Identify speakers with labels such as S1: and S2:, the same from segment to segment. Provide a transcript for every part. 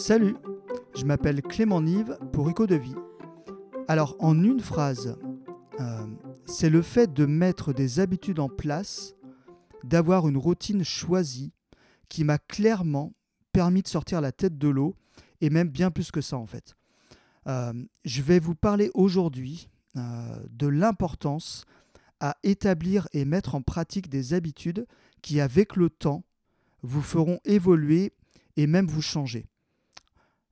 S1: Salut, je m'appelle Clément Nive pour Eco de Vie. Alors, en une phrase, euh, c'est le fait de mettre des habitudes en place, d'avoir une routine choisie qui m'a clairement permis de sortir la tête de l'eau, et même bien plus que ça en fait. Euh, je vais vous parler aujourd'hui euh, de l'importance à établir et mettre en pratique des habitudes qui, avec le temps, vous feront évoluer et même vous changer.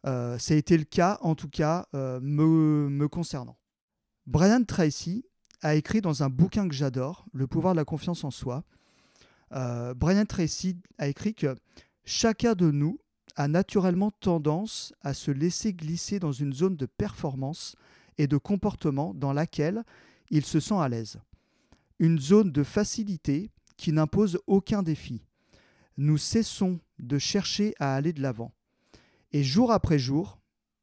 S1: Euh, ça a été le cas, en tout cas, euh, me, concernant. Brian Tracy a écrit dans un bouquin que j'adore, Le pouvoir de la confiance en soi. Euh, Brian Tracy a écrit que chacun de nous a naturellement tendance à se laisser glisser dans une zone de performance et de comportement dans laquelle il se sent à l'aise. Une zone de facilité qui n'impose aucun défi. Nous cessons de chercher à aller de l'avant. Et jour après jour,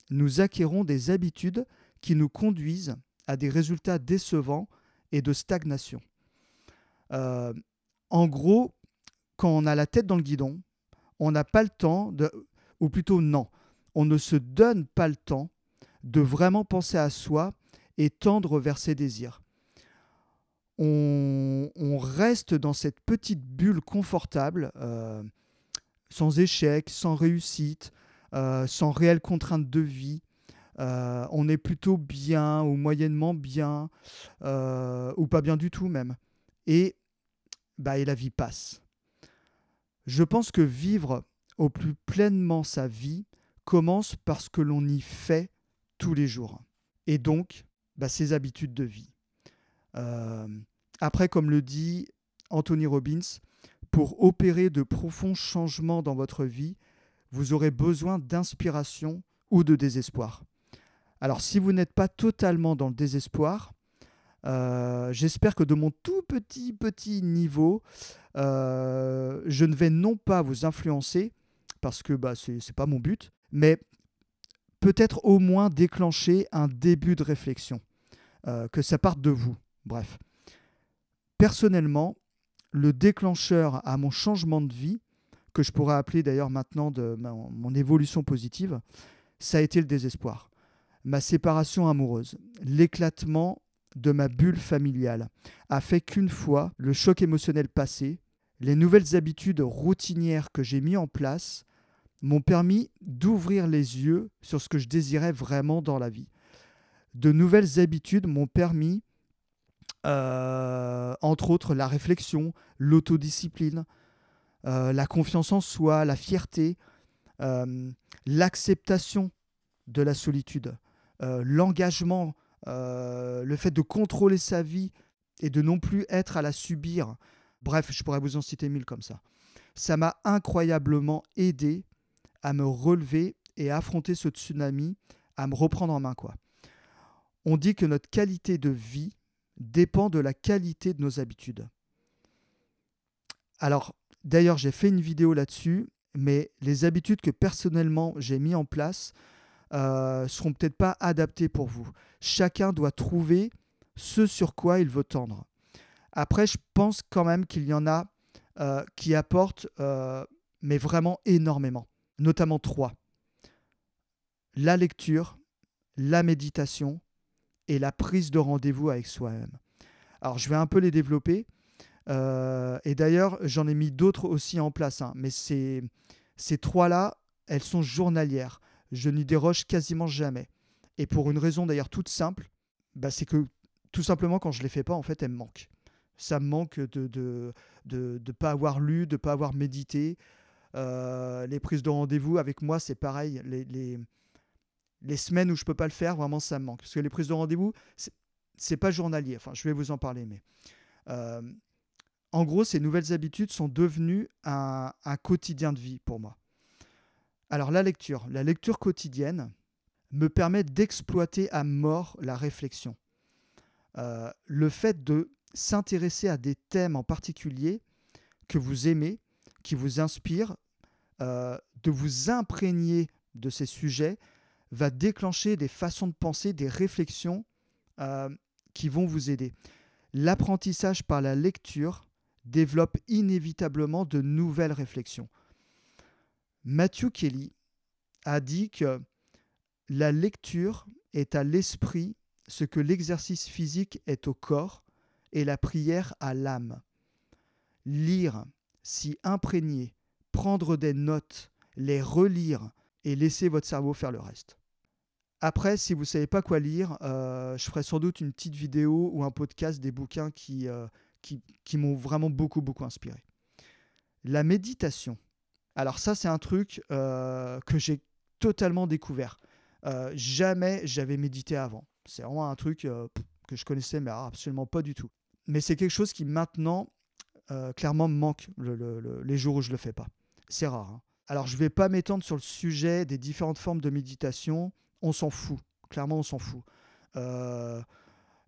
S1: nous acquérons des habitudes qui nous conduisent à des résultats décevants et de stagnation. Euh, en gros, quand on a la tête dans le guidon, on n'a pas le temps, de, ou plutôt non, on ne se donne pas le temps de vraiment penser à soi et tendre vers ses désirs. On, reste dans cette petite bulle confortable, euh, sans échec, sans réussite, euh, sans réelle contrainte de vie. Euh, on est plutôt bien ou moyennement bien, euh, ou pas bien du tout même. Et, bah, et la vie passe. Je pense que vivre au plus pleinement sa vie commence parce que l'on y fait tous les jours. Et donc, bah, ses habitudes de vie. après, comme le dit Anthony Robbins, pour opérer de profonds changements dans votre vie, vous aurez besoin d'inspiration ou de désespoir. Alors si vous n'êtes pas totalement dans le désespoir, euh, j'espère que de mon tout petit petit niveau, euh, je ne vais non pas vous influencer, parce que bah, ce n'est pas mon but, mais peut-être au moins déclencher un début de réflexion, euh, que ça parte de vous. Bref. Personnellement, le déclencheur à mon changement de vie, que je pourrais appeler d'ailleurs maintenant de mon évolution positive, ça a été le désespoir. Ma séparation amoureuse, l'éclatement de ma bulle familiale a fait qu'une fois le choc émotionnel passé, les nouvelles habitudes routinières que j'ai mis en place m'ont permis d'ouvrir les yeux sur ce que je désirais vraiment dans la vie. De nouvelles habitudes m'ont permis, euh, entre autres, la réflexion, l'autodiscipline, euh, la confiance en soi, la fierté, euh, l'acceptation de la solitude, euh, l'engagement, le fait de contrôler sa vie et de non plus être à la subir. Bref, je pourrais vous en citer mille comme ça. Ça m'a incroyablement aidé à me relever et à affronter ce tsunami, à me reprendre en main. quoi. On dit que notre qualité de vie dépend de la qualité de nos habitudes. Alors, D'ailleurs, j'ai fait une vidéo là-dessus, mais les habitudes que personnellement j'ai mis en place euh, seront peut-être pas adaptées pour vous. Chacun doit trouver ce sur quoi il veut tendre. Après, je pense quand même qu'il y en a euh, qui apportent, euh, mais vraiment énormément, notamment trois. La lecture, la méditation et la prise de rendez-vous avec soi-même. Alors, je vais un peu les développer. Euh, et d'ailleurs, j'en ai mis d'autres aussi en place. Hein. mais ces, ces trois-là, elles sont journalières. Je n'y déroge quasiment jamais. Et pour une raison d'ailleurs toute simple, bah, c'est que tout simplement quand je ne les fais pas, en fait, elles me manquent. Ça me manque de ne de, de, de, pas avoir lu, de ne pas avoir médité. Euh, les prises de rendez-vous avec moi, c'est pareil. Les, les, les, semaines où je ne peux pas le faire, vraiment, ça me manque. Parce que les prises de rendez-vous, c'est pas journalier. Enfin, je vais vous en parler, mais euh, en gros, ces nouvelles habitudes sont devenues un, quotidien de vie pour moi. Alors la lecture, la lecture quotidienne me permet d'exploiter à mort la réflexion. Euh, le fait de s'intéresser à des thèmes en particulier que vous aimez, qui vous inspirent, euh, de vous imprégner de ces sujets, va déclencher des façons de penser, des réflexions euh, qui vont vous aider. L'apprentissage par la lecture développe inévitablement de nouvelles réflexions. Matthew Kelly a dit que la lecture est à l'esprit ce que l'exercice physique est au corps et la prière à l'âme. Lire, s'y imprégner, prendre des notes, les relire et laisser votre cerveau faire le reste. Après, si vous ne savez pas quoi lire, euh, je ferai sans doute une petite vidéo ou un podcast des bouquins qui, euh, qui, m'ont vraiment beaucoup, beaucoup inspiré. La méditation. Alors ça, c'est un truc euh, que j'ai totalement découvert. jamais j'avais médité avant. C'est vraiment un truc que je connaissais, mais absolument pas du tout. Mais c'est quelque chose qui maintenant, clairement, me manque les jours où je ne le fais pas. C'est rare. Hein. Alors, je ne vais pas m'étendre sur le sujet des différentes formes de méditation on s'en fout. Clairement, on s'en fout.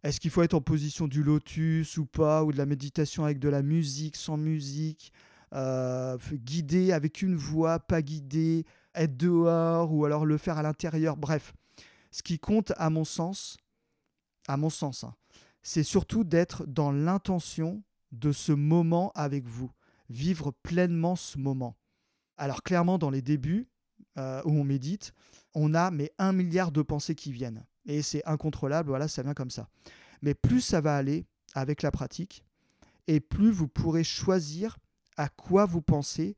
S1: Est-ce qu'il faut être en position du lotus ou pas, ou de la méditation avec de la musique, sans musique, euh, guider avec une voix, pas guider, être dehors, ou alors le faire à l'intérieur? Bref, ce qui compte, à mon sens, à mon sens, hein, c'est surtout d'être dans l'intention de ce moment avec vous, vivre pleinement ce moment. Alors clairement, dans les débuts, euh, où on médite, on a mais un milliard de pensées qui viennent. Et c'est incontrôlable, voilà, ça vient comme ça. Mais plus ça va aller avec la pratique, et plus vous pourrez choisir à quoi vous pensez,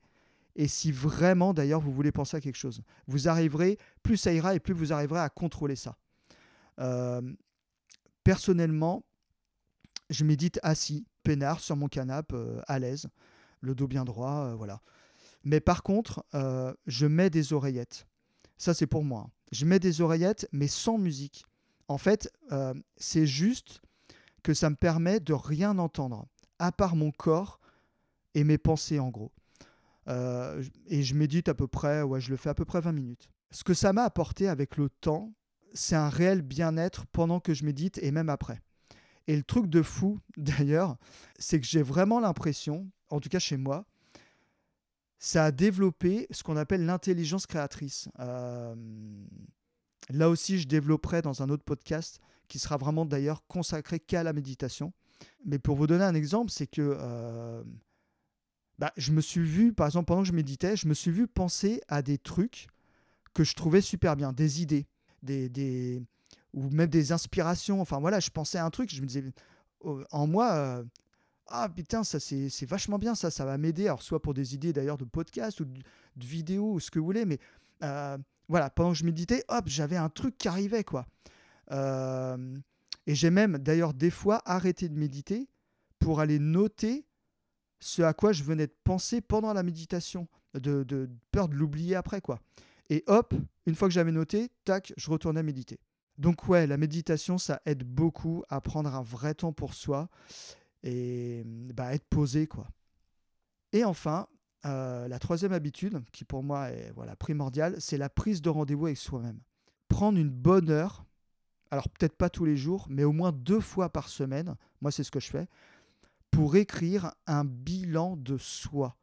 S1: et si vraiment d'ailleurs vous voulez penser à quelque chose. Vous arriverez, plus ça ira, et plus vous arriverez à contrôler ça. Euh, personnellement, je médite assis, peinard, sur mon canapé, euh, à l'aise, le dos bien droit, voilà. Mais par contre, euh, je mets des oreillettes. Ça, c'est pour moi. Je mets des oreillettes, mais sans musique. En fait, euh, c'est juste que ça me permet de rien entendre, à part mon corps et mes pensées, en gros. Euh, et je médite à peu près, ouais, je le fais à peu près 20 minutes. Ce que ça m'a apporté avec le temps, c'est un réel bien-être pendant que je médite et même après. Et le truc de fou, d'ailleurs, c'est que j'ai vraiment l'impression, en tout cas chez moi, ça a développé ce qu'on appelle l'intelligence créatrice. Euh, là aussi, je développerai dans un autre podcast qui sera vraiment d'ailleurs consacré qu'à la méditation. Mais pour vous donner un exemple, c'est que euh, bah, je me suis vu, par exemple, pendant que je méditais, je me suis vu penser à des trucs que je trouvais super bien, des idées, des, des ou même des inspirations. Enfin voilà, je pensais à un truc, je me disais, oh, en moi, euh, ah putain, ça c'est vachement bien, ça, ça va m'aider. Alors, soit pour des idées d'ailleurs de podcast ou de, vidéos ou ce que vous voulez, mais euh, voilà, pendant que je méditais, hop, j'avais un truc qui arrivait, quoi. Euh, et j'ai même d'ailleurs des fois arrêté de méditer pour aller noter ce à quoi je venais de penser pendant la méditation, de, de peur de l'oublier après, quoi. Et hop, une fois que j'avais noté, tac, je retournais méditer. Donc ouais, la méditation, ça aide beaucoup à prendre un vrai temps pour soi et bah, être posé quoi. Et enfin, euh, la troisième habitude, qui pour moi est voilà, primordiale, c'est la prise de rendez-vous avec soi-même. Prendre une bonne heure, alors peut-être pas tous les jours, mais au moins deux fois par semaine, moi c'est ce que je fais, pour écrire un bilan de soi.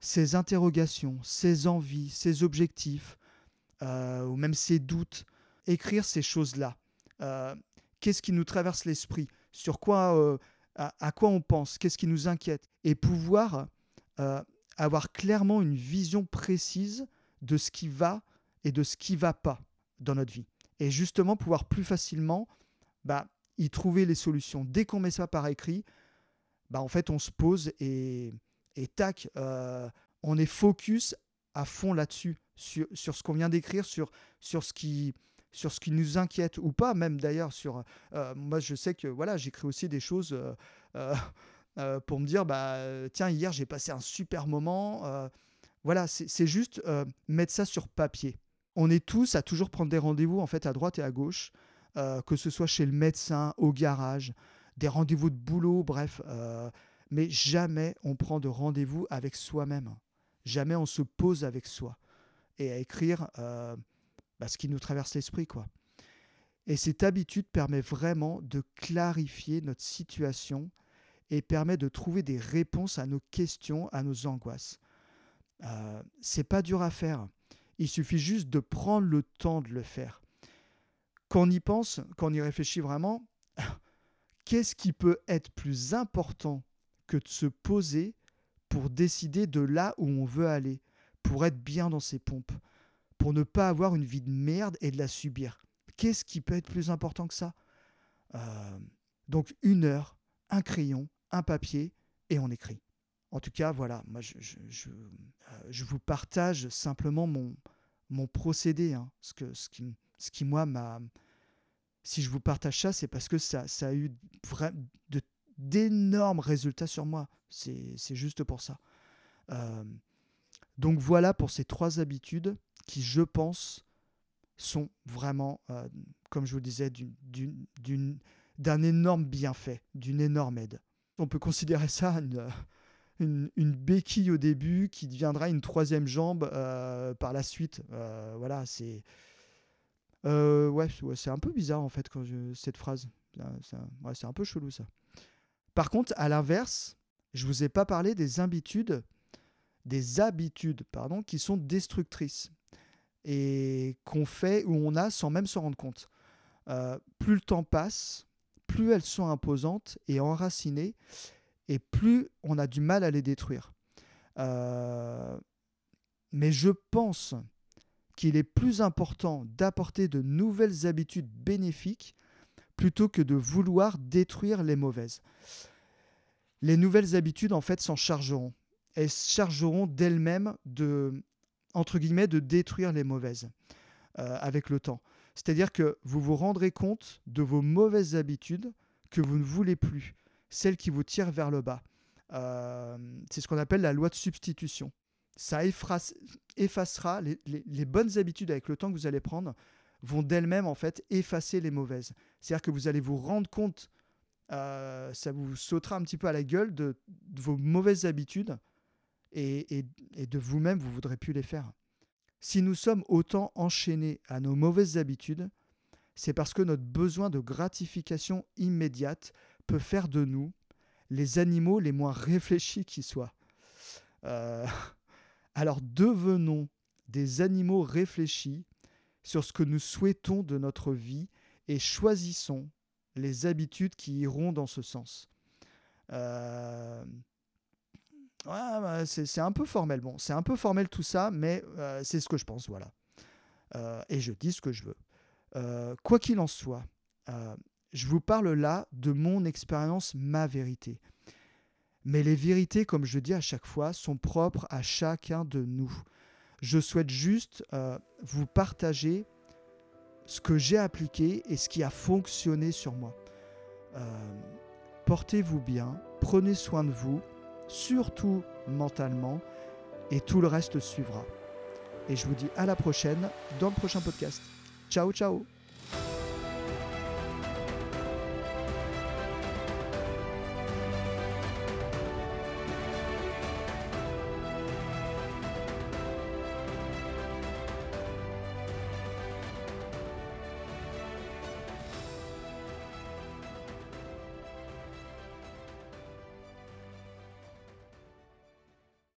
S1: Ses interrogations, ses envies, ses objectifs, euh, ou même ses doutes. Écrire ces choses-là. Euh, qu'est-ce qui nous traverse l'esprit? Sur quoi, euh, à, quoi on pense, qu'est-ce qui nous inquiète, et pouvoir euh, avoir clairement une vision précise de ce qui va et de ce qui va pas dans notre vie. Et justement pouvoir plus facilement bah, y trouver les solutions. Dès qu'on met ça par écrit, bah, en fait on se pose et, tac, euh, on est focus à fond là-dessus, sur, ce qu'on vient d'écrire, sur ce qui sur ce qui nous inquiète ou pas, même d'ailleurs sur. Euh, moi, je sais que voilà, j'écris aussi des choses euh, euh, pour me dire bah tiens, hier j'ai passé un super moment. voilà, c'est juste mettre ça sur papier. On est tous à toujours prendre des rendez-vous en fait à droite et à gauche, que ce soit chez le médecin, au garage, des rendez-vous de boulot, bref. mais jamais on prend de rendez-vous avec soi-même. Jamais on se pose avec soi. Et à écrire, bah, ce qui nous traverse l'esprit. quoi. Et cette habitude permet vraiment de clarifier notre situation et permet de trouver des réponses à nos questions, à nos angoisses. Euh, c'est pas dur à faire. Il suffit juste de prendre le temps de le faire. Quand on y pense, quand on y réfléchit vraiment, qu'est-ce qui peut être plus important que de se poser pour décider de là où on veut aller, pour être bien dans ses pompes, pour ne pas avoir une vie de merde et de la subir. Qu'est-ce qui peut être plus important que ça? Euh, Donc une heure, un crayon, un papier, et on écrit. En tout cas, voilà, moi je, je, euh, vous partage simplement mon, mon procédé, hein, ce, que, ce, qui, ce qui, moi, m'a... Si je vous partage ça, c'est parce que ça, ça a eu d'énormes résultats sur moi. C'est, juste pour ça. Euh, donc voilà pour ces trois habitudes qui, je pense, sont vraiment, euh, comme je vous disais, d'un énorme bienfait, d'une énorme aide. On peut considérer ça une, une, béquille au début qui deviendra une troisième jambe euh, par la suite. Euh, voilà, c'est. ouais, c'est un peu bizarre en fait cette phrase. C'est un peu chelou ça. Par contre, à l'inverse, je vous ai pas parlé des habitudes, des habitudes, pardon, qui sont destructrices et qu'on fait ou on a sans même s'en rendre compte. Euh, plus le temps passe, plus elles sont imposantes et enracinées, et plus on a du mal à les détruire. Euh, mais je pense qu'il est plus important d'apporter de nouvelles habitudes bénéfiques plutôt que de vouloir détruire les mauvaises. Les nouvelles habitudes, en fait, s'en chargeront. Elles chargeront d'elles-mêmes de, entre guillemets, de détruire les mauvaises euh, avec le temps. C'est-à-dire que vous vous rendrez compte de vos mauvaises habitudes que vous ne voulez plus, celles qui vous tirent vers le bas. Euh, c'est ce qu'on appelle la loi de substitution. Ça effacera les, bonnes habitudes avec le temps que vous allez prendre vont d'elles-mêmes en fait effacer les mauvaises. C'est-à-dire que vous allez vous rendre compte, euh, ça vous sautera un petit peu à la gueule de vos mauvaises habitudes et, de vous-même, vous voudrez plus les faire. Si nous sommes autant enchaînés à nos mauvaises habitudes, c'est parce que notre besoin de gratification immédiate peut faire de nous les animaux les moins réfléchis qui soient. Euh, alors devenons des animaux réfléchis sur ce que nous souhaitons de notre vie et choisissons les habitudes qui iront dans ce sens. Euh, bah, c'est un peu formel. Bon, c'est un peu formel tout ça, mais euh, c'est ce que je pense, voilà. Euh, et je dis ce que je veux. Euh, quoi qu'il en soit, je vous parle là de mon expérience, ma vérité. Mais les vérités, comme je dis à chaque fois, sont propres à chacun de nous. Je souhaite juste vous partager ce que j'ai appliqué et ce qui a fonctionné sur moi. Portez-vous bien, prenez soin de vous surtout mentalement, et tout le reste suivra. Et je vous dis à la prochaine dans le prochain podcast. Ciao ciao